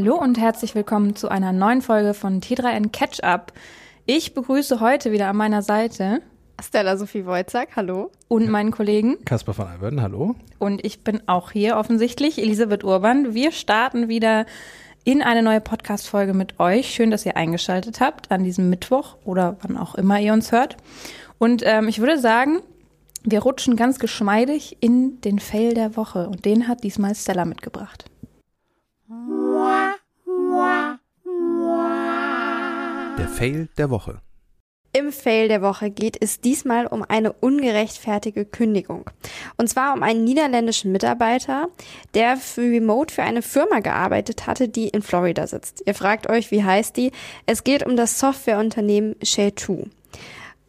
Hallo und herzlich willkommen zu einer neuen Folge von T3N Catch Up. Ich begrüße heute wieder an meiner Seite Stella Sophie Wojcak, hallo. Und meinen Kollegen Kasper von Alberden, hallo. Und ich bin auch hier offensichtlich, Elisabeth Urban. Wir starten wieder in eine neue Podcast-Folge mit euch. Schön, dass ihr eingeschaltet habt an diesem Mittwoch oder wann auch immer ihr uns hört. Und ähm, ich würde sagen, wir rutschen ganz geschmeidig in den Fail der Woche und den hat diesmal Stella mitgebracht. Fail der Woche. Im Fail der Woche geht es diesmal um eine ungerechtfertige Kündigung. Und zwar um einen niederländischen Mitarbeiter, der für Remote für eine Firma gearbeitet hatte, die in Florida sitzt. Ihr fragt euch, wie heißt die? Es geht um das Softwareunternehmen Share2.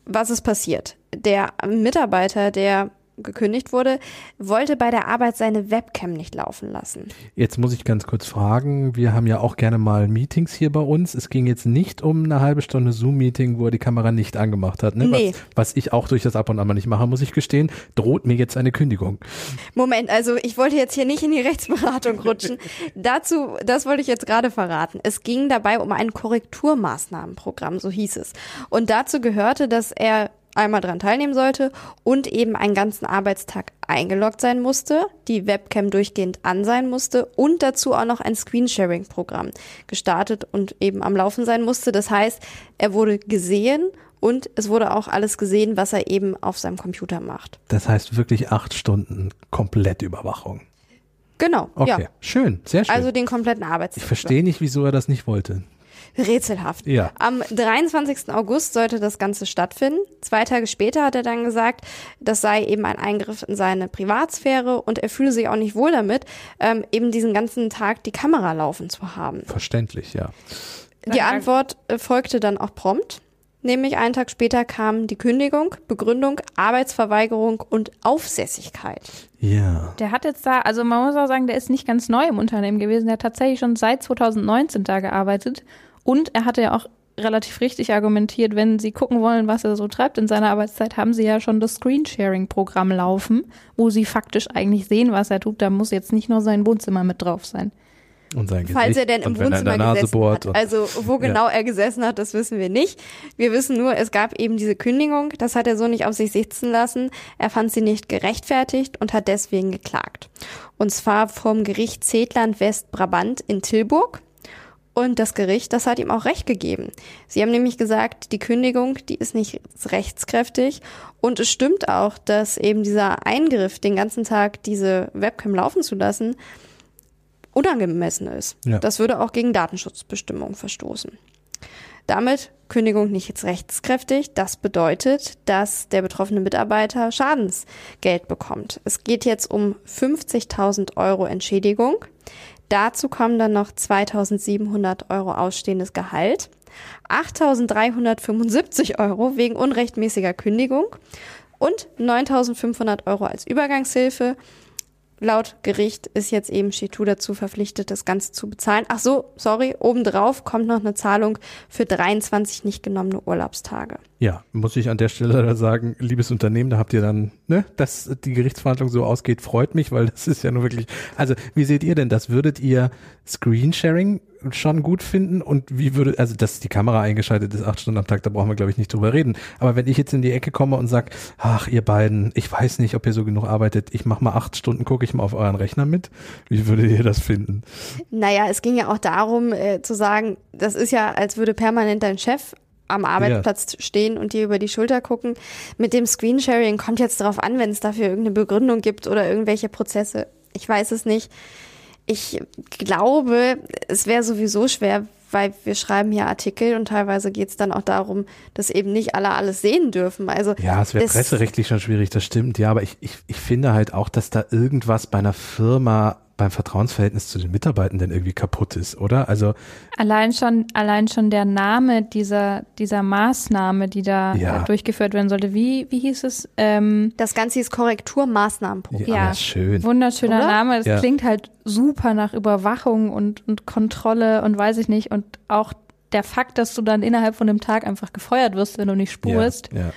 Was ist passiert? Der Mitarbeiter, der gekündigt wurde, wollte bei der Arbeit seine Webcam nicht laufen lassen. Jetzt muss ich ganz kurz fragen, wir haben ja auch gerne mal Meetings hier bei uns. Es ging jetzt nicht um eine halbe Stunde Zoom-Meeting, wo er die Kamera nicht angemacht hat. Ne? Nee. Was, was ich auch durch das ab und an mal nicht mache, muss ich gestehen, droht mir jetzt eine Kündigung. Moment, also ich wollte jetzt hier nicht in die Rechtsberatung rutschen. Dazu, das wollte ich jetzt gerade verraten. Es ging dabei um ein Korrekturmaßnahmenprogramm, so hieß es. Und dazu gehörte, dass er einmal dran teilnehmen sollte und eben einen ganzen Arbeitstag eingeloggt sein musste, die Webcam durchgehend an sein musste und dazu auch noch ein Screensharing-Programm gestartet und eben am Laufen sein musste. Das heißt, er wurde gesehen und es wurde auch alles gesehen, was er eben auf seinem Computer macht. Das heißt wirklich acht Stunden Komplettüberwachung. Genau. Okay, ja. schön, sehr schön. Also den kompletten Arbeitstag. Ich verstehe nicht, wieso er das nicht wollte. Rätselhaft. Ja. Am 23. August sollte das Ganze stattfinden. Zwei Tage später hat er dann gesagt, das sei eben ein Eingriff in seine Privatsphäre und er fühle sich auch nicht wohl damit, ähm, eben diesen ganzen Tag die Kamera laufen zu haben. Verständlich, ja. Die Antwort äh, folgte dann auch prompt. Nämlich einen Tag später kam die Kündigung, Begründung, Arbeitsverweigerung und Aufsässigkeit. Ja. Der hat jetzt da, also man muss auch sagen, der ist nicht ganz neu im Unternehmen gewesen. Der hat tatsächlich schon seit 2019 da gearbeitet und er hatte ja auch relativ richtig argumentiert, wenn Sie gucken wollen, was er so treibt in seiner Arbeitszeit, haben Sie ja schon das Screensharing-Programm laufen, wo Sie faktisch eigentlich sehen, was er tut. Da muss jetzt nicht nur sein Wohnzimmer mit drauf sein. Und sein Gesicht. Falls er denn im er Wohnzimmer gesessen bohrt hat. Also wo genau Ja. er gesessen hat, das wissen wir nicht. Wir wissen nur, es gab eben diese Kündigung. Das hat er so nicht auf sich sitzen lassen. Er fand sie nicht gerechtfertigt und hat deswegen geklagt. Und zwar vom Gericht Zetland Westbrabant in Tilburg. Und das Gericht, das hat ihm auch recht gegeben. Sie haben nämlich gesagt, die Kündigung, die ist nicht rechtskräftig. Und es stimmt auch, dass eben dieser Eingriff, den ganzen Tag diese Webcam laufen zu lassen, unangemessen ist. Ja. Das würde auch gegen Datenschutzbestimmungen verstoßen. Damit Kündigung nicht jetzt rechtskräftig. Das bedeutet, dass der betroffene Mitarbeiter Schadensgeld bekommt. Es geht jetzt um 50.000 Euro Entschädigung. Dazu kommen dann noch 2.700 Euro ausstehendes Gehalt, 8.375 Euro wegen unrechtmäßiger Kündigung und 9.500 Euro als Übergangshilfe. Laut Gericht ist jetzt eben Chitu dazu verpflichtet, das Ganze zu bezahlen. Ach so, sorry, obendrauf kommt noch eine Zahlung für 23 nicht genommene Urlaubstage. Ja, muss ich an der Stelle sagen, liebes Unternehmen, da habt ihr dann, ne, dass die Gerichtsverhandlung so ausgeht, freut mich, weil das ist ja nur wirklich, also wie seht ihr denn das? Würdet ihr Screensharing schon gut finden und wie würde, also dass die Kamera eingeschaltet ist, acht Stunden am Tag, da brauchen wir glaube ich nicht drüber reden. Aber wenn ich jetzt in die Ecke komme und sag, ach ihr beiden, ich weiß nicht, ob ihr so genug arbeitet, ich mach mal acht Stunden, gucke ich mal auf euren Rechner mit, wie würdet ihr das finden? Naja, es ging ja auch darum äh, zu sagen, das ist ja, als würde permanent dein Chef am Arbeitsplatz stehen und dir über die Schulter gucken. Mit dem Screensharing kommt jetzt darauf an, wenn es dafür irgendeine Begründung gibt oder irgendwelche Prozesse. Ich weiß es nicht. Ich glaube, es wäre sowieso schwer, weil wir schreiben hier Artikel und teilweise geht es dann auch darum, dass eben nicht alle alles sehen dürfen. Also Ja, es wäre presserechtlich schon schwierig, das stimmt. Ja, aber ich, ich, ich finde halt auch, dass da irgendwas bei einer Firma beim Vertrauensverhältnis zu den Mitarbeitenden irgendwie kaputt ist, oder? Also Allein schon, allein schon der Name dieser, dieser Maßnahme, die da Ja. äh, durchgeführt werden sollte. Wie, wie hieß es? Ähm, Das Ganze ist Korrekturmaßnahmenprogramm. ja, Ja. ja schön. wunderschöner Oder? Name. Das Ja. klingt halt super nach Überwachung und, und Kontrolle und weiß ich nicht. Und auch der Fakt, dass du dann innerhalb von einem Tag einfach gefeuert wirst, wenn du nicht spurst, Ja, ja.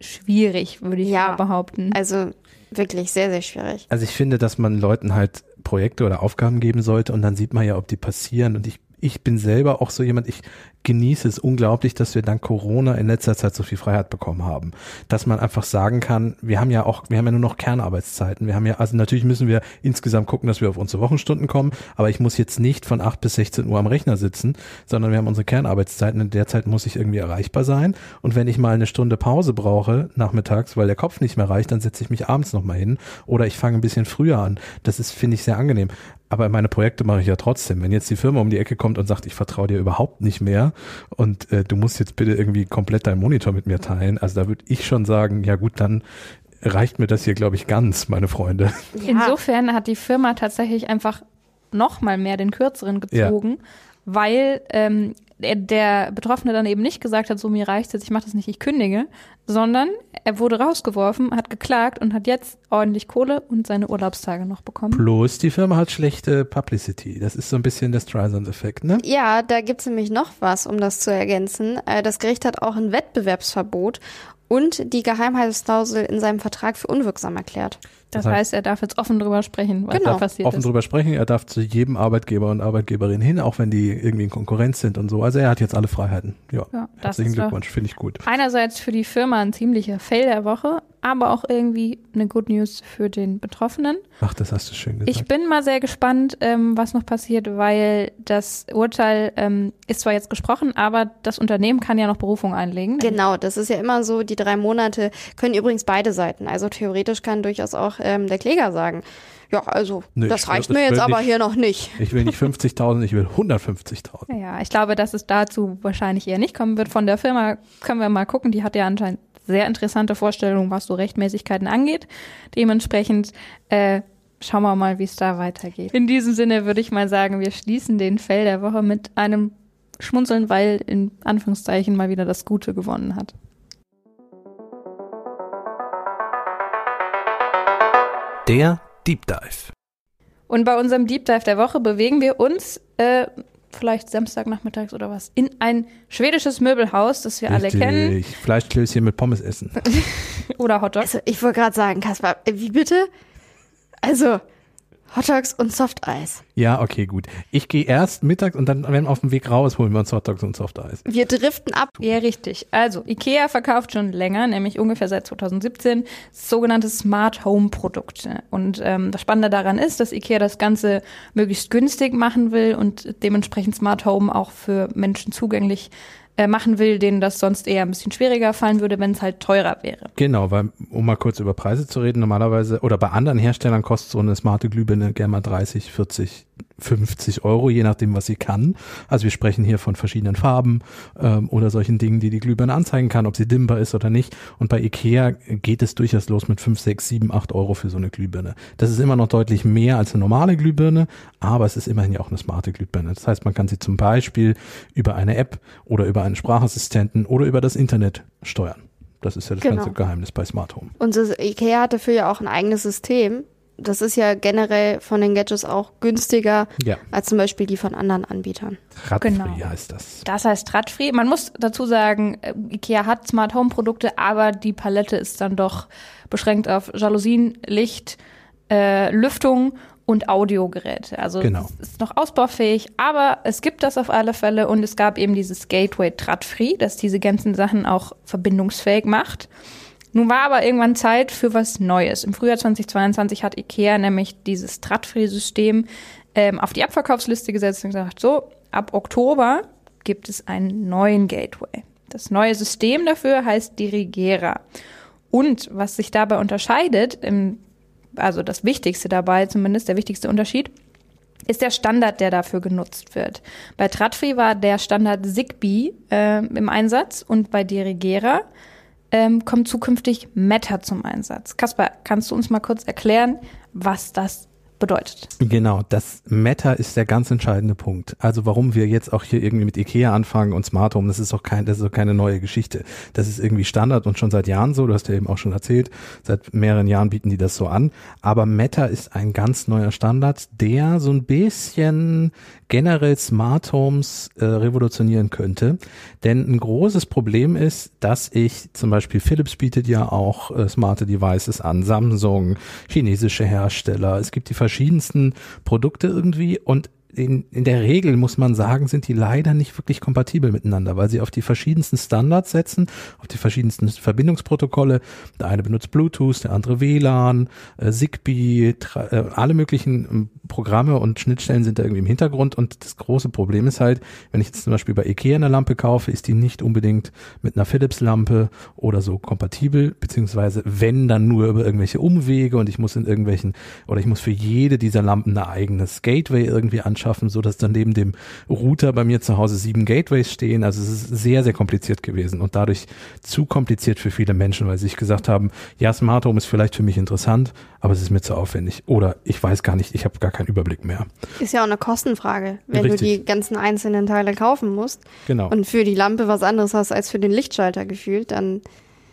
schwierig, würde ich Ja. mal behaupten. Also wirklich sehr, sehr schwierig. Also ich finde, dass man Leuten halt Projekte oder Aufgaben geben sollte. Und dann sieht man ja, ob die passieren. Und ich ich bin selber auch so jemand, ich genieße es unglaublich, dass wir dank Corona in letzter Zeit so viel Freiheit bekommen haben. Dass man einfach sagen kann, wir haben ja auch, wir haben ja nur noch Kernarbeitszeiten. Wir haben ja, also natürlich müssen wir insgesamt gucken, dass wir auf unsere Wochenstunden kommen, aber ich muss jetzt nicht von 8 bis 16 Uhr am Rechner sitzen, sondern wir haben unsere Kernarbeitszeiten. In der Zeit muss ich irgendwie erreichbar sein. Und wenn ich mal eine Stunde Pause brauche, nachmittags, weil der Kopf nicht mehr reicht, dann setze ich mich abends nochmal hin oder ich fange ein bisschen früher an. Das ist, finde ich, sehr angenehm. Aber meine Projekte mache ich ja trotzdem. Wenn jetzt die Firma um die Ecke kommt und sagt, ich vertraue dir überhaupt nicht mehr und äh, du musst jetzt bitte irgendwie komplett deinen Monitor mit mir teilen, also da würde ich schon sagen, ja gut, dann reicht mir das hier, glaube ich, ganz, meine Freunde. Ja. Insofern hat die Firma tatsächlich einfach noch mal mehr den kürzeren gezogen, ja. weil ähm, der Betroffene dann eben nicht gesagt hat, so mir reicht's jetzt, ich mache das nicht, ich kündige, sondern er wurde rausgeworfen, hat geklagt und hat jetzt ordentlich Kohle und seine Urlaubstage noch bekommen. Plus die Firma hat schlechte Publicity. Das ist so ein bisschen der Streisand-Effekt, ne? Ja, da gibt's nämlich noch was, um das zu ergänzen. Äh, das Gericht hat auch ein Wettbewerbsverbot und die Geheimhaltungsklausel in seinem Vertrag für unwirksam erklärt. Das, heißt, er darf jetzt offen drüber sprechen, was genau. da passiert offen ist. drüber sprechen, er darf zu jedem Arbeitgeber und Arbeitgeberin hin, auch wenn die irgendwie in Konkurrenz sind und so. Also er hat jetzt alle Freiheiten. Ja, ja herzlichen Glückwunsch, finde ich gut. Einerseits für die Firma ein ziemlicher Fail der Woche, aber auch irgendwie eine Good News für den Betroffenen. Ach, das hast du schön gesagt. Ich bin mal sehr gespannt, ähm, was noch passiert, weil das Urteil ähm, ist zwar jetzt gesprochen, aber das Unternehmen kann ja noch Berufung einlegen. Genau, das ist ja immer so, die drei Monate können übrigens beide Seiten. Also theoretisch kann durchaus auch ähm, der Kläger sagen, ja, also nee, das reicht mir jetzt aber nicht, hier noch nicht. Ich will nicht 50.000, ich will 150.000. Ja, ich glaube, dass es dazu wahrscheinlich eher nicht kommen wird. Von der Firma können wir mal gucken. Die hat ja anscheinend sehr interessante Vorstellungen, was so Rechtmäßigkeiten angeht. Dementsprechend äh, schauen wir mal, wie es da weitergeht. In diesem Sinne würde ich mal sagen, wir schließen den Fell der Woche mit einem Schmunzeln, weil in Anführungszeichen mal wieder das Gute gewonnen hat. Der Deep Dive. Und bei unserem Deep Dive der Woche bewegen wir uns äh, vielleicht Samstagnachmittags oder was in ein schwedisches Möbelhaus, das wir Richtig. alle kennen. Fleischklößchen mit Pommes essen. oder Hotdogs. Also ich wollte gerade sagen, Kaspar, wie bitte? Also Hotdogs und Softeis. Ja, okay, gut. Ich gehe erst mittags und dann, wenn wir auf dem Weg raus, holen wir uns Hotdogs und Softeis. Wir driften ab. Ja, richtig. Also, Ikea verkauft schon länger, nämlich ungefähr seit 2017, sogenannte Smart Home Produkte. Und ähm, das Spannende daran ist, dass Ikea das Ganze möglichst günstig machen will und dementsprechend Smart Home auch für Menschen zugänglich äh, machen will, denen das sonst eher ein bisschen schwieriger fallen würde, wenn es halt teurer wäre. Genau, weil, um mal kurz über Preise zu reden, normalerweise oder bei anderen Herstellern kostet so eine smarte Glühbirne gerne mal 30, 40 50 Euro, je nachdem, was sie kann. Also wir sprechen hier von verschiedenen Farben ähm, oder solchen Dingen, die die Glühbirne anzeigen kann, ob sie dimmbar ist oder nicht. Und bei Ikea geht es durchaus los mit 5, 6, 7, 8 Euro für so eine Glühbirne. Das ist immer noch deutlich mehr als eine normale Glühbirne, aber es ist immerhin ja auch eine smarte Glühbirne. Das heißt, man kann sie zum Beispiel über eine App oder über einen Sprachassistenten oder über das Internet steuern. Das ist ja das genau. ganze Geheimnis bei Smart Home. Und Ikea hat dafür ja auch ein eigenes System, das ist ja generell von den Gadgets auch günstiger ja. als zum Beispiel die von anderen Anbietern. Radfree genau. heißt das. Das heißt Radfree. Man muss dazu sagen, äh, Ikea hat Smart Home Produkte, aber die Palette ist dann doch beschränkt auf Jalousien, Licht, äh, Lüftung und Audiogeräte. Also genau. es ist noch ausbaufähig, aber es gibt das auf alle Fälle und es gab eben dieses Gateway Tradfree, das diese ganzen Sachen auch verbindungsfähig macht. Nun war aber irgendwann Zeit für was Neues. Im Frühjahr 2022 hat IKEA nämlich dieses Stratfree-System ähm, auf die Abverkaufsliste gesetzt und gesagt, so, ab Oktober gibt es einen neuen Gateway. Das neue System dafür heißt Dirigera. Und was sich dabei unterscheidet, im, also das Wichtigste dabei, zumindest der wichtigste Unterschied, ist der Standard, der dafür genutzt wird. Bei Tradfree war der Standard Zigbee äh, im Einsatz und bei Dirigera ähm, kommt zukünftig Meta zum Einsatz. Kaspar, kannst du uns mal kurz erklären, was das bedeutet. Genau, das Meta ist der ganz entscheidende Punkt. Also warum wir jetzt auch hier irgendwie mit Ikea anfangen und Smart Home, das ist auch kein, das ist auch keine neue Geschichte. Das ist irgendwie Standard und schon seit Jahren so, du hast ja eben auch schon erzählt, seit mehreren Jahren bieten die das so an. Aber Meta ist ein ganz neuer Standard, der so ein bisschen generell Smart Homes äh, revolutionieren könnte. Denn ein großes Problem ist, dass ich zum Beispiel Philips bietet ja auch äh, smarte Devices an, Samsung, chinesische Hersteller. Es gibt die verschiedensten Produkte irgendwie. Und in, in der Regel muss man sagen, sind die leider nicht wirklich kompatibel miteinander, weil sie auf die verschiedensten Standards setzen, auf die verschiedensten Verbindungsprotokolle. Der eine benutzt Bluetooth, der andere WLAN, äh, Zigbee, äh, alle möglichen ähm, Programme und Schnittstellen sind da irgendwie im Hintergrund. Und das große Problem ist halt, wenn ich jetzt zum Beispiel bei Ikea eine Lampe kaufe, ist die nicht unbedingt mit einer Philips-Lampe oder so kompatibel, beziehungsweise wenn dann nur über irgendwelche Umwege und ich muss in irgendwelchen oder ich muss für jede dieser Lampen ein eigenes Gateway irgendwie anschauen schaffen, so dass dann neben dem Router bei mir zu Hause sieben Gateways stehen. Also es ist sehr, sehr kompliziert gewesen und dadurch zu kompliziert für viele Menschen, weil sie sich gesagt haben, ja, Smart Home ist vielleicht für mich interessant, aber es ist mir zu aufwendig. Oder ich weiß gar nicht, ich habe gar keinen Überblick mehr. Ist ja auch eine Kostenfrage, wenn Richtig. du die ganzen einzelnen Teile kaufen musst. Genau. Und für die Lampe was anderes hast als für den Lichtschalter gefühlt, dann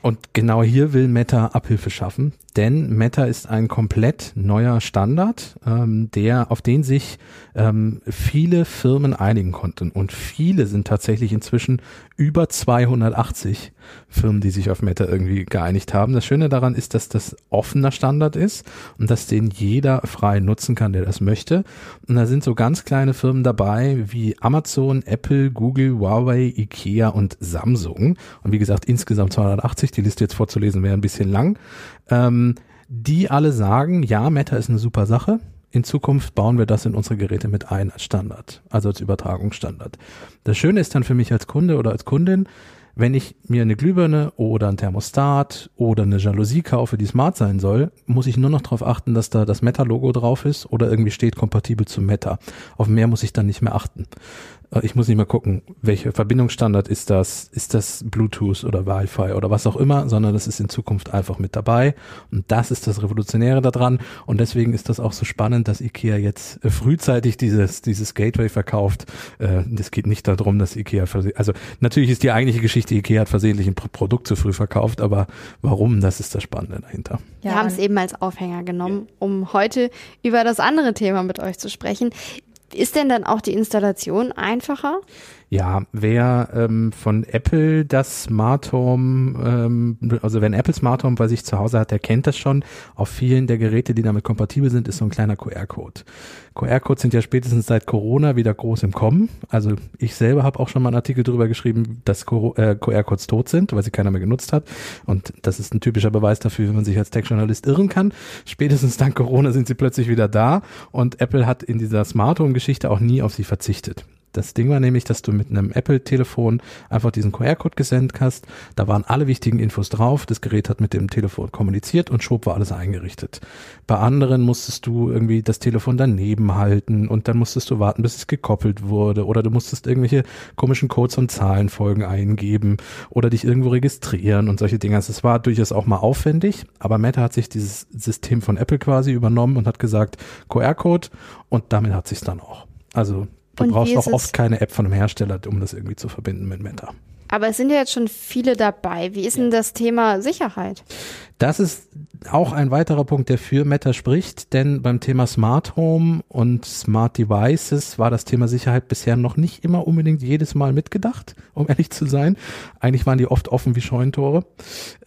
und genau hier will Meta Abhilfe schaffen, denn Meta ist ein komplett neuer Standard, ähm, der auf den sich ähm, viele Firmen einigen konnten und viele sind tatsächlich inzwischen über 280 Firmen, die sich auf Meta irgendwie geeinigt haben. Das Schöne daran ist, dass das offener Standard ist und dass den jeder frei nutzen kann, der das möchte. Und da sind so ganz kleine Firmen dabei wie Amazon, Apple, Google, Huawei, Ikea und Samsung. Und wie gesagt, insgesamt 280. Die Liste jetzt vorzulesen wäre ein bisschen lang. Ähm, die alle sagen, ja, Meta ist eine super Sache. In Zukunft bauen wir das in unsere Geräte mit ein als Standard, also als Übertragungsstandard. Das Schöne ist dann für mich als Kunde oder als Kundin, wenn ich mir eine Glühbirne oder ein Thermostat oder eine Jalousie kaufe, die smart sein soll, muss ich nur noch darauf achten, dass da das Meta-Logo drauf ist oder irgendwie steht kompatibel zu Meta. Auf mehr muss ich dann nicht mehr achten. Äh, ich muss nicht mehr gucken, welche Verbindungsstandard ist das, ist das Bluetooth oder Wi-Fi oder was auch immer, sondern das ist in Zukunft einfach mit dabei. Und das ist das Revolutionäre daran. Und deswegen ist das auch so spannend, dass IKEA jetzt äh, frühzeitig dieses, dieses Gateway verkauft. Es äh, geht nicht darum, dass IKEA, also natürlich ist die eigentliche Geschichte, IKEA hat versehentlich ein Produkt zu früh verkauft, aber warum, das ist das Spannende dahinter. Wir haben es eben als Aufhänger genommen, um heute über das andere Thema mit euch zu sprechen. Ist denn dann auch die Installation einfacher? Ja, wer ähm, von Apple das Smart Home, ähm, also wenn Apple Smart Home bei sich zu Hause hat, der kennt das schon. Auf vielen der Geräte, die damit kompatibel sind, ist so ein kleiner QR-Code. QR-Codes sind ja spätestens seit Corona wieder groß im Kommen. Also ich selber habe auch schon mal einen Artikel darüber geschrieben, dass äh, QR-Codes tot sind, weil sie keiner mehr genutzt hat. Und das ist ein typischer Beweis dafür, wie man sich als Tech-Journalist irren kann. Spätestens dank Corona sind sie plötzlich wieder da. Und Apple hat in dieser Smart Home-Geschichte auch nie auf sie verzichtet. Das Ding war nämlich, dass du mit einem Apple-Telefon einfach diesen QR-Code gesendet hast. Da waren alle wichtigen Infos drauf. Das Gerät hat mit dem Telefon kommuniziert und schwupp war alles eingerichtet. Bei anderen musstest du irgendwie das Telefon daneben halten und dann musstest du warten, bis es gekoppelt wurde oder du musstest irgendwelche komischen Codes und Zahlenfolgen eingeben oder dich irgendwo registrieren und solche Dinge. Also es war durchaus auch mal aufwendig, aber Meta hat sich dieses System von Apple quasi übernommen und hat gesagt QR-Code und damit hat sich's dann auch. Also Du und brauchst auch oft keine App von einem Hersteller, um das irgendwie zu verbinden mit Meta. Aber es sind ja jetzt schon viele dabei. Wie ist denn das Thema Sicherheit? Das ist auch ein weiterer Punkt, der für Meta spricht, denn beim Thema Smart Home und Smart Devices war das Thema Sicherheit bisher noch nicht immer unbedingt jedes Mal mitgedacht, um ehrlich zu sein. Eigentlich waren die oft offen wie Scheunentore.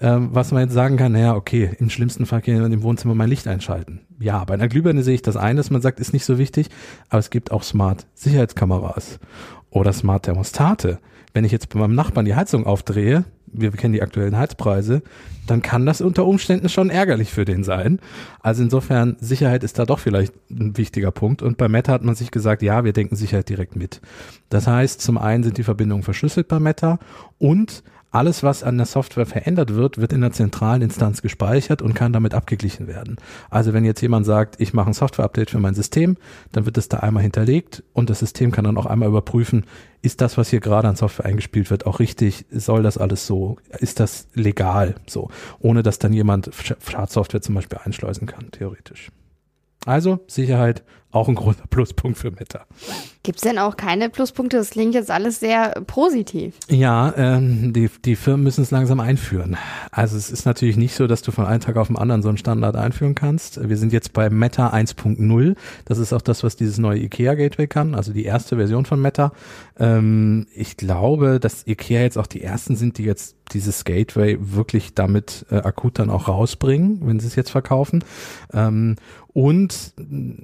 Ähm, was man jetzt sagen kann, naja, okay, im schlimmsten Fall kann ich im Wohnzimmer mein Licht einschalten. Ja, bei einer Glühbirne sehe ich das ein, dass man sagt, ist nicht so wichtig, aber es gibt auch Smart Sicherheitskameras oder Smart Thermostate. Wenn ich jetzt bei meinem Nachbarn die Heizung aufdrehe, wir kennen die aktuellen Heizpreise, dann kann das unter Umständen schon ärgerlich für den sein. Also insofern, Sicherheit ist da doch vielleicht ein wichtiger Punkt. Und bei Meta hat man sich gesagt, ja, wir denken Sicherheit direkt mit. Das heißt, zum einen sind die Verbindungen verschlüsselt bei Meta und alles, was an der Software verändert wird, wird in der zentralen Instanz gespeichert und kann damit abgeglichen werden. Also wenn jetzt jemand sagt, ich mache ein Software-Update für mein System, dann wird es da einmal hinterlegt und das System kann dann auch einmal überprüfen, ist das, was hier gerade an Software eingespielt wird, auch richtig? Soll das alles so? Ist das legal? So, ohne dass dann jemand Schadsoftware zum Beispiel einschleusen kann, theoretisch. Also Sicherheit auch ein großer Pluspunkt für Meta. Gibt es denn auch keine Pluspunkte? Das klingt jetzt alles sehr positiv. Ja, ähm, die, die Firmen müssen es langsam einführen. Also es ist natürlich nicht so, dass du von einem Tag auf den anderen so einen Standard einführen kannst. Wir sind jetzt bei Meta 1.0. Das ist auch das, was dieses neue IKEA Gateway kann, also die erste Version von Meta. Ähm, ich glaube, dass IKEA jetzt auch die ersten sind, die jetzt dieses Gateway wirklich damit äh, akut dann auch rausbringen, wenn sie es jetzt verkaufen. Ähm, Und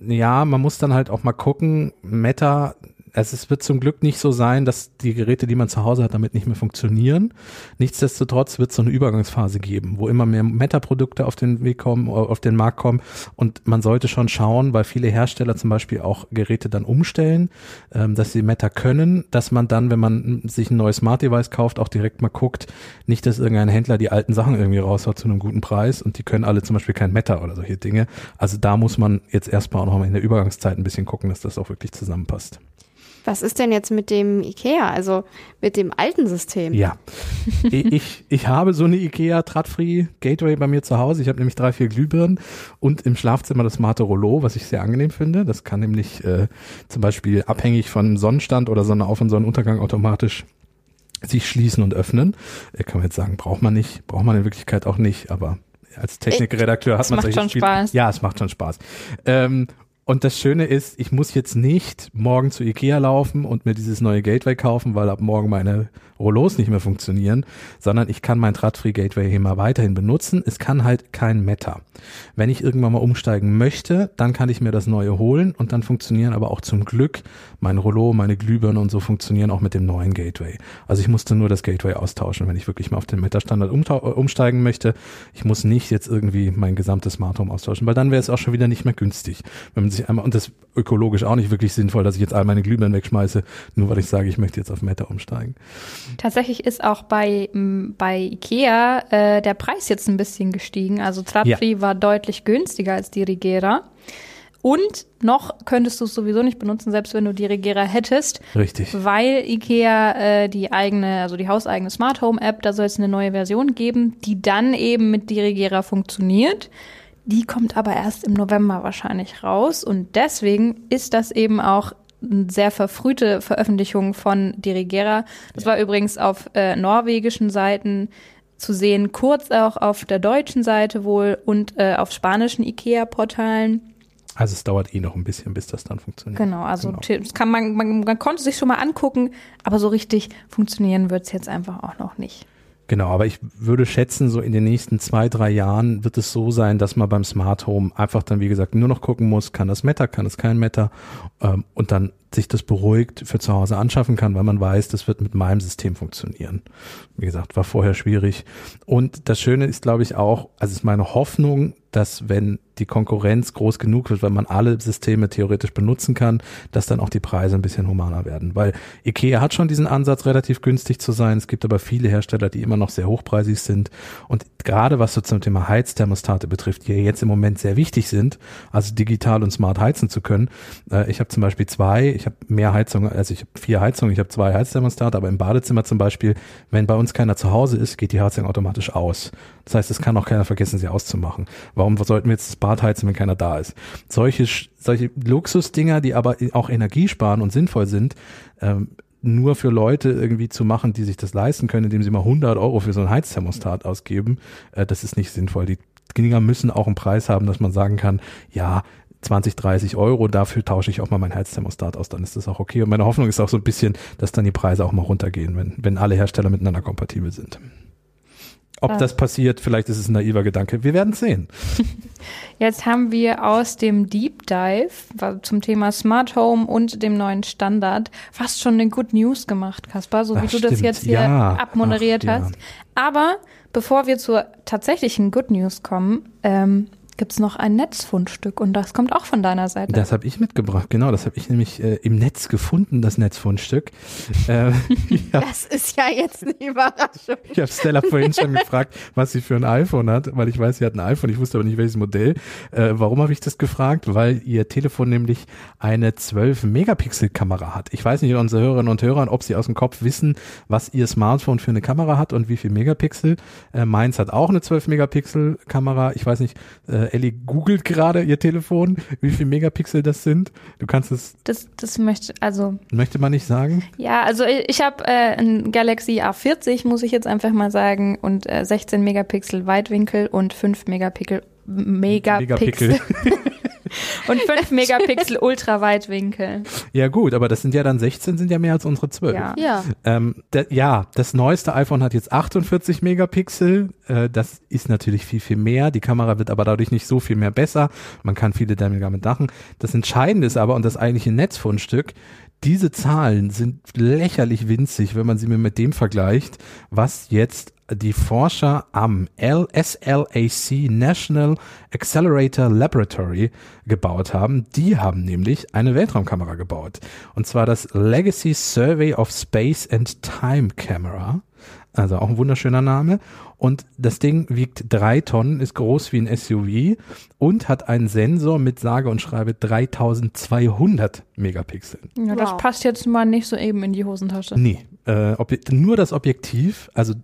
ja, man muss dann halt auch mal gucken, Meta also es wird zum Glück nicht so sein, dass die Geräte, die man zu Hause hat, damit nicht mehr funktionieren. Nichtsdestotrotz wird es so eine Übergangsphase geben, wo immer mehr Meta-Produkte auf den Weg kommen, auf den Markt kommen. Und man sollte schon schauen, weil viele Hersteller zum Beispiel auch Geräte dann umstellen, ähm, dass sie Meta können, dass man dann, wenn man sich ein neues Smart Device kauft, auch direkt mal guckt, nicht, dass irgendein Händler die alten Sachen irgendwie raushaut zu einem guten Preis und die können alle zum Beispiel kein Meta oder solche Dinge. Also da muss man jetzt erstmal auch noch mal in der Übergangszeit ein bisschen gucken, dass das auch wirklich zusammenpasst. Was ist denn jetzt mit dem IKEA, also mit dem alten System? Ja, ich, ich habe so eine IKEA Tradfree Gateway bei mir zu Hause. Ich habe nämlich drei, vier Glühbirnen und im Schlafzimmer das smarte Rollo, was ich sehr angenehm finde. Das kann nämlich äh, zum Beispiel abhängig von Sonnenstand oder Sonnenauf- und Sonnenuntergang automatisch sich schließen und öffnen. Äh, kann man jetzt sagen, braucht man nicht, braucht man in Wirklichkeit auch nicht, aber als Technikredakteur hat man macht solche schon Spiele. Spaß. Ja, es macht schon Spaß. Ähm, und das Schöne ist, ich muss jetzt nicht morgen zu Ikea laufen und mir dieses neue Gateway kaufen, weil ab morgen meine Rollos nicht mehr funktionieren, sondern ich kann mein Tradfree Gateway hier mal weiterhin benutzen. Es kann halt kein Meta. Wenn ich irgendwann mal umsteigen möchte, dann kann ich mir das neue holen und dann funktionieren aber auch zum Glück mein Rollo, meine Glühbirne und so funktionieren auch mit dem neuen Gateway. Also ich musste nur das Gateway austauschen, wenn ich wirklich mal auf den Meta-Standard umsteigen möchte. Ich muss nicht jetzt irgendwie mein gesamtes Smart Home austauschen, weil dann wäre es auch schon wieder nicht mehr günstig. Wenn man sich einmal, und das ökologisch auch nicht wirklich sinnvoll, dass ich jetzt all meine Glühbirnen wegschmeiße, nur weil ich sage, ich möchte jetzt auf Meta umsteigen. Tatsächlich ist auch bei, bei Ikea äh, der Preis jetzt ein bisschen gestiegen. Also Tradfree Ja. war deutlich günstiger als die Regera. Und noch könntest du es sowieso nicht benutzen, selbst wenn du die Regera hättest, Richtig. weil Ikea äh, die eigene, also die hauseigene Smart Home App, da soll es eine neue Version geben, die dann eben mit die Regera funktioniert. Die kommt aber erst im November wahrscheinlich raus und deswegen ist das eben auch eine sehr verfrühte Veröffentlichung von Dirigera. Das war übrigens auf äh, norwegischen Seiten zu sehen, kurz auch auf der deutschen Seite wohl und äh, auf spanischen IKEA-Portalen. Also es dauert eh noch ein bisschen, bis das dann funktioniert. Genau, also Genau. kann man, man, man konnte sich schon mal angucken, aber so richtig funktionieren wird es jetzt einfach auch noch nicht. Genau, aber ich würde schätzen, so in den nächsten zwei, drei Jahren wird es so sein, dass man beim Smart Home einfach dann, wie gesagt, nur noch gucken muss, kann das Meta, kann es kein Meta ähm, und dann sich das beruhigt für zu Hause anschaffen kann, weil man weiß, das wird mit meinem System funktionieren. Wie gesagt, war vorher schwierig. Und das Schöne ist, glaube ich, auch, also ist meine Hoffnung, dass wenn die Konkurrenz groß genug wird, weil man alle Systeme theoretisch benutzen kann, dass dann auch die Preise ein bisschen humaner werden. Weil Ikea hat schon diesen Ansatz, relativ günstig zu sein. Es gibt aber viele Hersteller, die immer noch sehr hochpreisig sind. Und gerade was so zum Thema Heizthermostate betrifft, die jetzt im Moment sehr wichtig sind, also digital und smart heizen zu können. Äh, ich habe zum Beispiel zwei, ich habe mehr Heizungen, also ich habe vier Heizungen, ich habe zwei Heizthermostate, aber im Badezimmer zum Beispiel, wenn bei uns keiner zu Hause ist, geht die Heizung automatisch aus. Das heißt, es kann auch keiner vergessen, sie auszumachen. Warum sollten wir jetzt das Bad heizen, wenn keiner da ist? Solche, solche Luxusdinger, die aber auch Energie sparen und sinnvoll sind, ähm, nur für Leute irgendwie zu machen, die sich das leisten können, indem sie mal 100 Euro für so ein Heizthermostat ausgeben, äh, das ist nicht sinnvoll. Die Dinger müssen auch einen Preis haben, dass man sagen kann, ja, 20, 30 Euro, dafür tausche ich auch mal mein Heizthermostat aus, dann ist das auch okay. Und meine Hoffnung ist auch so ein bisschen, dass dann die Preise auch mal runtergehen, wenn, wenn alle Hersteller miteinander kompatibel sind. Ob Ah. das passiert, vielleicht ist es ein naiver Gedanke. Wir werden sehen. Jetzt haben wir aus dem Deep Dive zum Thema Smart Home und dem neuen Standard fast schon eine Good News gemacht, Kaspar, so wie Ach, du das stimmt. jetzt hier Ja. abmoderiert Ach, ja. hast. Aber bevor wir zur tatsächlichen Good News kommen, ähm, gibt's noch ein Netzfundstück und das kommt auch von deiner Seite. Das habe ich mitgebracht, genau. Das habe ich nämlich äh, im Netz gefunden, das Netzfundstück. äh, habe Das ist ja jetzt eine Überraschung. ich hab Stella vorhin schon gefragt, was sie für ein iPhone hat, weil ich weiß, sie hat ein iPhone, ich wusste aber nicht, welches Modell. Äh, warum habe ich das gefragt? Weil ihr Telefon nämlich eine 12-Megapixel-Kamera hat. Ich weiß nicht, unsere Hörerinnen und Hörer, ob sie aus dem Kopf wissen, was ihr Smartphone für eine Kamera hat und wie viel Megapixel. Äh, meins hat auch eine 12-Megapixel-Kamera. Ich weiß nicht, äh, Ellie googelt gerade ihr Telefon, wie viel Megapixel das sind. Du kannst es, Das, das möchte, also möchte man nicht sagen? Ja, also ich, ich habe äh, ein Galaxy A40, muss ich jetzt einfach mal sagen, und äh, 16 Megapixel Weitwinkel und 5 Megapixel Megapixel Und 5 Megapixel Ultraweitwinkel. Ja gut, aber das sind ja dann 16, sind ja mehr als unsere 12. Ja. Ja. Ähm, da, ja, das neueste iPhone hat jetzt 48 Megapixel. Äh, das ist natürlich viel, viel mehr. Die Kamera wird aber dadurch nicht so viel mehr besser. Man kann viele Dinge damit machen. Das Entscheidende ist aber, und das eigentliche Netzfundstück, diese Zahlen sind lächerlich winzig, wenn man sie mir mit dem vergleicht, was jetzt die Forscher am LSLAC National Accelerator Laboratory gebaut haben. Die haben nämlich eine Weltraumkamera gebaut. Und zwar das Legacy Survey of Space and Time Camera. Also auch ein wunderschöner Name. Und das Ding wiegt drei Tonnen, ist groß wie ein SUV und hat einen Sensor mit sage und schreibe 3200 Megapixeln. Ja, das Wow. passt jetzt mal nicht so eben in die Hosentasche. Nee, äh, nur das Objektiv, also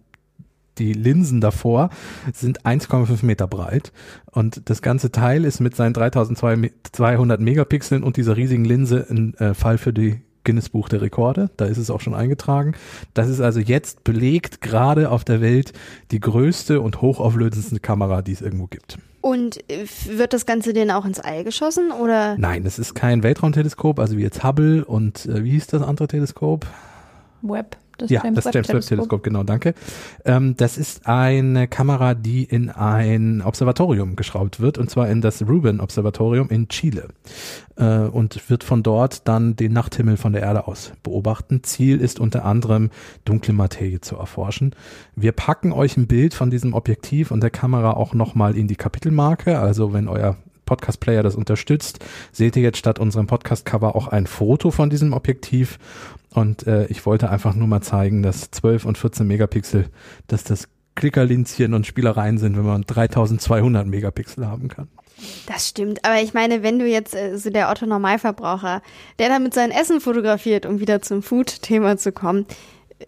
die Linsen davor sind 1,5 Meter breit und das ganze Teil ist mit seinen 3200 Megapixeln und dieser riesigen Linse ein äh, Fall für die Guinness Buch der Rekorde. Da ist es auch schon eingetragen. Das ist also jetzt belegt gerade auf der Welt die größte und hochauflösendste Kamera, die es irgendwo gibt. Und äh, wird das Ganze denn auch ins All geschossen oder? Nein, es ist kein Weltraumteleskop, also wie jetzt Hubble und äh, wie hieß das andere Teleskop? Web. Das ja, James das James Webb Teleskop. Teleskop, genau, danke. Ähm, das ist eine Kamera, die in ein Observatorium geschraubt wird, und zwar in das Rubin Observatorium in Chile. Äh, und wird von dort dann den Nachthimmel von der Erde aus beobachten. Ziel ist unter anderem, dunkle Materie zu erforschen. Wir packen euch ein Bild von diesem Objektiv und der Kamera auch nochmal in die Kapitelmarke. Also wenn euer Podcast-Player das unterstützt, seht ihr jetzt statt unserem Podcast-Cover auch ein Foto von diesem Objektiv. Und äh, ich wollte einfach nur mal zeigen, dass 12 und 14 Megapixel, dass das Klickerlinzchen und Spielereien sind, wenn man 3200 Megapixel haben kann. Das stimmt, aber ich meine, wenn du jetzt äh, so der Otto Normalverbraucher, der damit sein Essen fotografiert, um wieder zum Food-Thema zu kommen,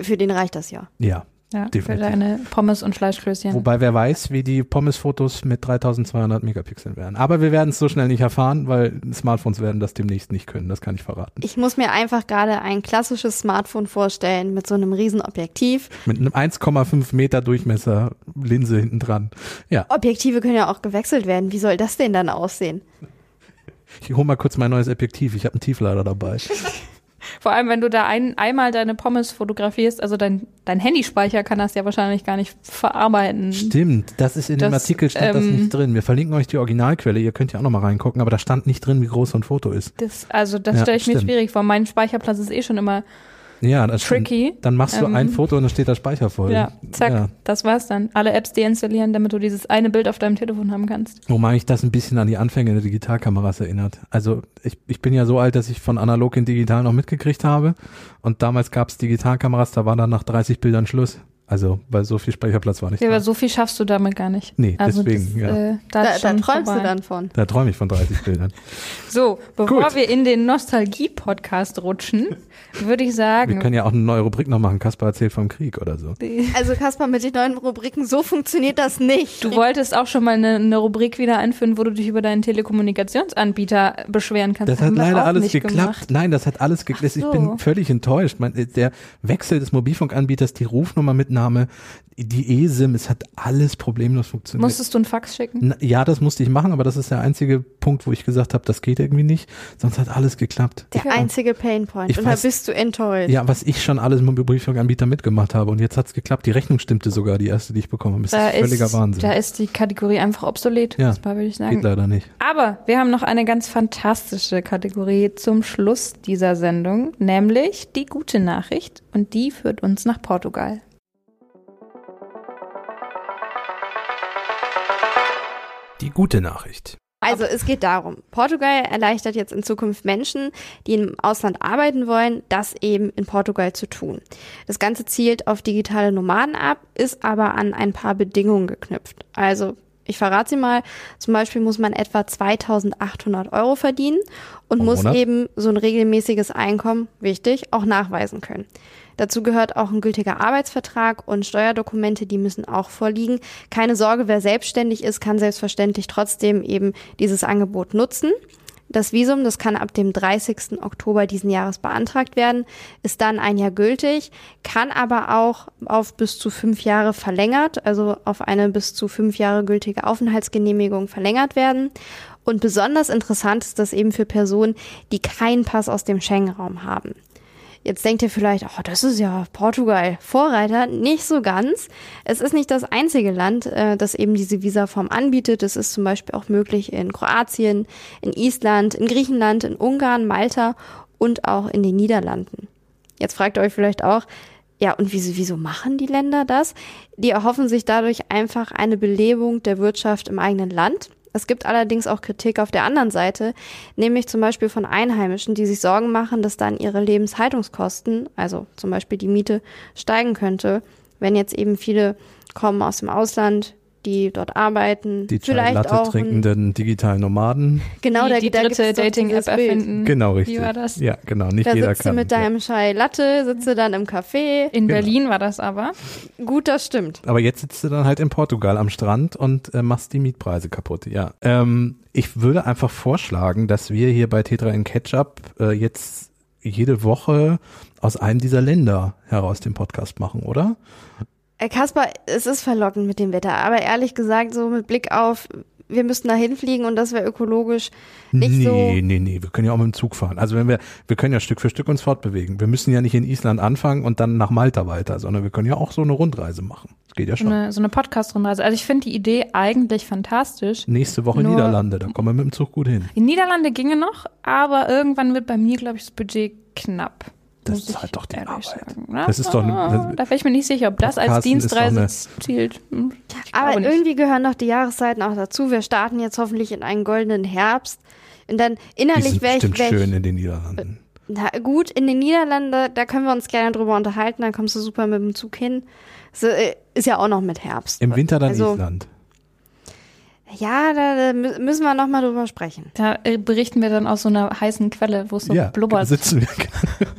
für den reicht das ja. Ja. Ja, für deine Pommes und Fleischklößchen. Wobei wer weiß, wie die Pommes-Fotos mit 3200 Megapixeln werden. Aber wir werden es so schnell nicht erfahren, weil Smartphones werden das demnächst nicht können. Das kann ich verraten. Ich muss mir einfach gerade ein klassisches Smartphone vorstellen mit so einem riesen Objektiv. Mit einem 1,5 Meter Durchmesser Linse hinten dran. Ja, Objektive können ja auch gewechselt werden. Wie soll das denn dann aussehen? ich hole mal kurz mein neues Objektiv. Ich habe einen Tieflader dabei. Vor allem, wenn du da ein, einmal deine Pommes fotografierst, also dein, dein Handyspeicher kann das ja wahrscheinlich gar nicht verarbeiten. Stimmt, das ist in dem Das, Artikel stand das ähm, nicht drin. Wir verlinken euch die Originalquelle, ihr könnt ja auch noch mal reingucken, aber da stand nicht drin, wie groß so ein Foto ist. Das, also das Ja, stelle ich mir stimmt. schwierig vor. Mein Speicherplatz ist eh schon immer Ja, das tricky. Dann machst du Ähm, ein Foto und dann steht der Speicher voll. Ja, zack, Ja. das war's dann. Alle Apps deinstallieren, damit du dieses eine Bild auf deinem Telefon haben kannst. Wobei mich das ein bisschen an die Anfänge der Digitalkameras erinnert. Also ich, ich bin ja so alt, dass ich von analog in digital noch mitgekriegt habe. Und damals gab es Digitalkameras, da war dann nach 30 Bildern Schluss. Also, weil so viel Speicherplatz war nicht Ja, da. aber so viel schaffst du damit gar nicht. Nee, also deswegen, das, ja. Äh, da, Da, da träumst vorbei. du dann von. Da träume ich von 30 Bildern. So, bevor Gut. wir in den Nostalgie-Podcast rutschen, würde ich Wir sagen, können ja auch eine neue Rubrik noch machen. Kaspar erzählt vom Krieg oder so. Also Kaspar, mit den neuen Rubriken, so funktioniert das nicht. du wolltest auch schon mal eine, eine Rubrik wieder einführen, wo du dich über deinen Telekommunikationsanbieter beschweren kannst. Das hat haben wir leider alles nicht geklappt. Gemacht. Nein, das hat alles geklappt. Ich so. bin völlig enttäuscht. Man, äh, der Wechsel des Mobilfunkanbieters, die Rufnummermitnahme, die eSIM, es hat alles problemlos funktioniert. Musstest du einen Fax schicken? Na, ja, das musste ich machen, aber das ist der einzige Punkt, wo ich gesagt habe, das geht irgendwie nicht. Sonst hat alles geklappt. Der einzige Painpoint. Ich Und da weiß- bist du enttäuscht. Ja, was ich schon alles mit dem Mobilfunkanbieter mitgemacht habe. Und jetzt hat's geklappt. Die Rechnung stimmte sogar, die erste, die ich bekommen habe. Das Da ist völliger ist, Wahnsinn. da ist die Kategorie einfach obsolet. Ja, Das würde ich Geht sagen. leider nicht. Aber wir haben noch eine ganz fantastische Kategorie zum Schluss dieser Sendung, nämlich die gute Nachricht. Und die führt uns nach Portugal. Die gute Nachricht. Also es geht darum, Portugal erleichtert jetzt in Zukunft Menschen, die im Ausland arbeiten wollen, das eben in Portugal zu tun. Das Ganze zielt auf digitale Nomaden ab, ist aber an ein paar Bedingungen geknüpft. Also ich verrate sie mal, zum Beispiel muss man etwa 2800 Euro verdienen und Pro muss Monat? eben so ein regelmäßiges Einkommen, wichtig, auch nachweisen können. Dazu gehört auch ein gültiger Arbeitsvertrag und Steuerdokumente, die müssen auch vorliegen. Keine Sorge, wer selbstständig ist, kann selbstverständlich trotzdem eben dieses Angebot nutzen. Das Visum, das kann ab dem 30. Oktober diesen Jahres beantragt werden, ist dann ein Jahr gültig, kann aber auch auf bis zu fünf Jahre verlängert, also auf eine bis zu fünf Jahre gültige Aufenthaltsgenehmigung verlängert werden. Und besonders interessant ist das eben für Personen, die keinen Pass aus dem Schengen-Raum haben. Jetzt denkt ihr vielleicht, oh, das ist ja Portugal, Vorreiter. Nicht so ganz. Es ist nicht das einzige Land, äh, das eben diese Visaform anbietet. Es ist zum Beispiel auch möglich in Kroatien, in Island, in Griechenland, in Ungarn, Malta und auch in den Niederlanden. Jetzt fragt ihr euch vielleicht auch, ja, und wieso, wieso machen die Länder das? Die erhoffen sich dadurch einfach eine Belebung der Wirtschaft im eigenen Land. Es gibt allerdings auch Kritik auf der anderen Seite, nämlich zum Beispiel von Einheimischen, die sich Sorgen machen, dass dann ihre Lebenshaltungskosten, also zum Beispiel die Miete, steigen könnte, wenn jetzt eben viele kommen aus dem Ausland, die dort arbeiten. Die vielleicht Latte auch ein- trinkenden digitalen Nomaden. Genau, die, da, die da dritte Dating-App erfinden. Genau, richtig. Wie war das? Ja, genau. Nicht Da jeder sitzt du kann. mit deinem Chai Latte, sitzt du dann im Café. In Genau. Berlin war das aber. Gut, das stimmt. Aber jetzt sitzt du dann halt in Portugal am Strand und äh, machst die Mietpreise kaputt. Ja. Ähm, ich würde einfach vorschlagen, dass wir hier bei Tetra in Ketchup äh, jetzt jede Woche aus einem dieser Länder heraus den Podcast machen, oder? Äh, Kaspar, es ist verlockend mit dem Wetter, aber ehrlich gesagt, so mit Blick auf, wir müssten da hinfliegen und das wäre ökologisch nicht nee, so. nee, nee, wir können ja auch mit dem Zug fahren. Also wenn wir, wir können ja Stück für Stück uns fortbewegen. Wir müssen ja nicht in Island anfangen und dann nach Malta weiter, sondern wir können ja auch so eine Rundreise machen. Das geht ja So schon. eine, so eine Podcast-Rundreise. Also ich finde die Idee eigentlich fantastisch. Nächste Woche Nur- Niederlande, da kommen wir mit dem Zug gut hin. Die Niederlande ginge noch, aber irgendwann wird bei mir, glaube ich, das Budget knapp. Das ist halt doch die Arbeit. sagen, ne? Das ist doch eine- Ah, da wäre ich mir nicht sicher, ob das als Podcasten Dienstreise zielt. Hm, Aber irgendwie gehören doch die Jahreszeiten auch dazu. Wir starten jetzt hoffentlich in einen goldenen Herbst. Und dann innerlich wäre ich, bestimmt wär ich schön in den Niederlanden. na gut, in den Niederlanden, da- können wir uns gerne drüber unterhalten, dann kommst du super mit dem Zug hin. So, äh, ist ja auch noch mit Herbst. Im Winter dann also, Island. Ja, da, da mü- müssen wir nochmal drüber sprechen. Da äh, berichten wir dann aus so einer heißen Quelle, wo es so ja, blubbert. sitzen wir.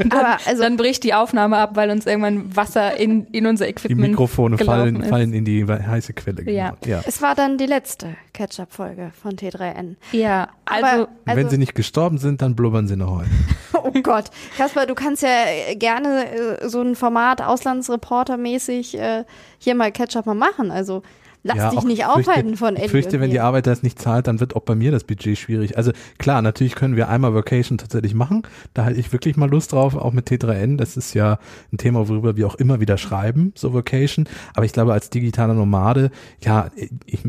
Aber also, dann bricht die Aufnahme ab, weil uns irgendwann Wasser in, in unser Die Equipment Mikrofone gelaufen fallen, ist. fallen in die heiße Quelle. Genau. Ja. ja. es war dann die letzte Ketchup-Folge von T3N. Ja, Aber, also wenn also sie nicht gestorben sind, dann blubbern sie noch heute. oh Gott. Kaspar, du kannst ja äh, gerne äh, so ein Format Auslandsreporter-mäßig äh, hier mal Ketchup mal machen. Also lass ja, dich nicht ich fürchte- aufhalten von Ich Eddie. fürchte, wenn die Arbeit das nicht zahlt, dann wird auch bei mir das Budget schwierig. Also klar, natürlich können wir einmal Vacation tatsächlich machen. Da halte ich wirklich mal Lust drauf, auch mit T3N. Das ist ja ein Thema, worüber wir auch immer wieder schreiben, so Vacation. Aber ich glaube, als digitaler Nomade, ja, ich, ich,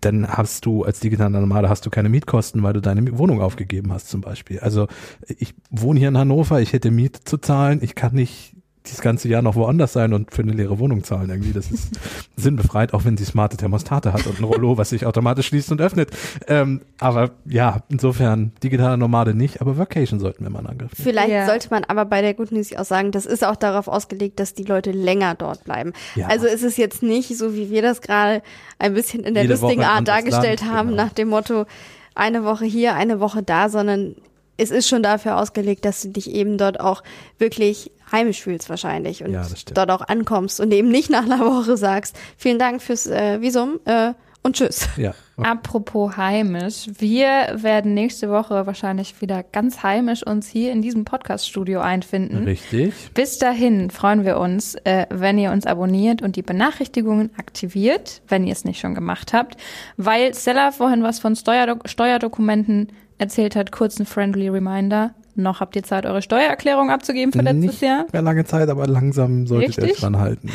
dann hast du als digitaler Nomade hast du keine Mietkosten, weil du deine Wohnung aufgegeben hast zum Beispiel. Also ich wohne hier in Hannover, ich hätte Miete zu zahlen, ich kann nicht dieses ganze Jahr noch woanders sein und für eine leere Wohnung zahlen irgendwie. Das ist sinnbefreit, auch wenn sie smarte Thermostate hat und ein Rollo, was sich automatisch schließt und öffnet. Ähm, aber ja, insofern digitaler Nomade nicht, aber Vacation sollten wir mal nehmen. Vielleicht Ja. sollte man aber bei der Good News auch sagen, das ist auch darauf ausgelegt, dass die Leute länger dort bleiben. Ja. Also ist es jetzt nicht so, wie wir das gerade ein bisschen in der Jede lustigen Art dargestellt Land, haben, genau. nach dem Motto, eine Woche hier, eine Woche da, sondern es ist schon dafür ausgelegt, dass du dich eben dort auch wirklich heimisch fühlst wahrscheinlich und Ja, dort auch ankommst und eben nicht nach einer Woche sagst, vielen Dank fürs äh, Visum äh, und tschüss. Ja. Apropos heimisch, wir werden nächste Woche wahrscheinlich wieder ganz heimisch uns hier in diesem Podcast-Studio einfinden. Richtig. Bis dahin freuen wir uns, äh, wenn ihr uns abonniert und die Benachrichtigungen aktiviert, wenn ihr es nicht schon gemacht habt, weil Stella vorhin was von Steuerdok Steuerdokumenten erzählt hat, kurzen friendly Reminder. Noch habt ihr Zeit, eure Steuererklärung abzugeben für letztes Nicht Jahr. mehr lange Zeit, aber langsam solltet ihr dran halten. Ja.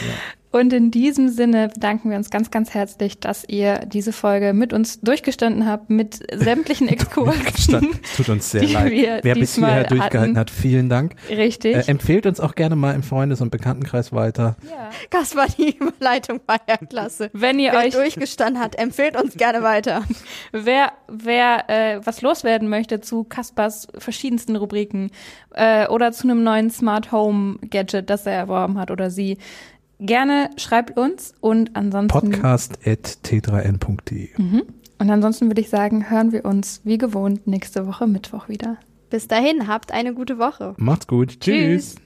Und in diesem Sinne bedanken wir uns ganz, ganz herzlich, dass ihr diese Folge mit uns durchgestanden habt, mit sämtlichen Exkursen. Es tut uns sehr leid. wir Wer bis hierher durchgehalten hatten. hat, vielen Dank. Richtig. Äh, empfehlt uns auch gerne mal im Freundes- und Bekanntenkreis weiter. ja. Kaspar, die Überleitung war ja klasse. Wenn ihr Wer euch durchgestanden hat, empfehlt uns gerne weiter. Wer, wer äh, was loswerden möchte zu Kaspers verschiedensten Rubriken äh, oder zu einem neuen Smart Home Gadget, das er erworben hat oder sie, gerne schreibt uns und ansonsten Podcast.t3n.de. und ansonsten würde ich sagen, hören wir uns wie gewohnt nächste Woche Mittwoch wieder. Bis dahin, habt eine gute Woche. Macht's gut. Tschüss. Tschüss.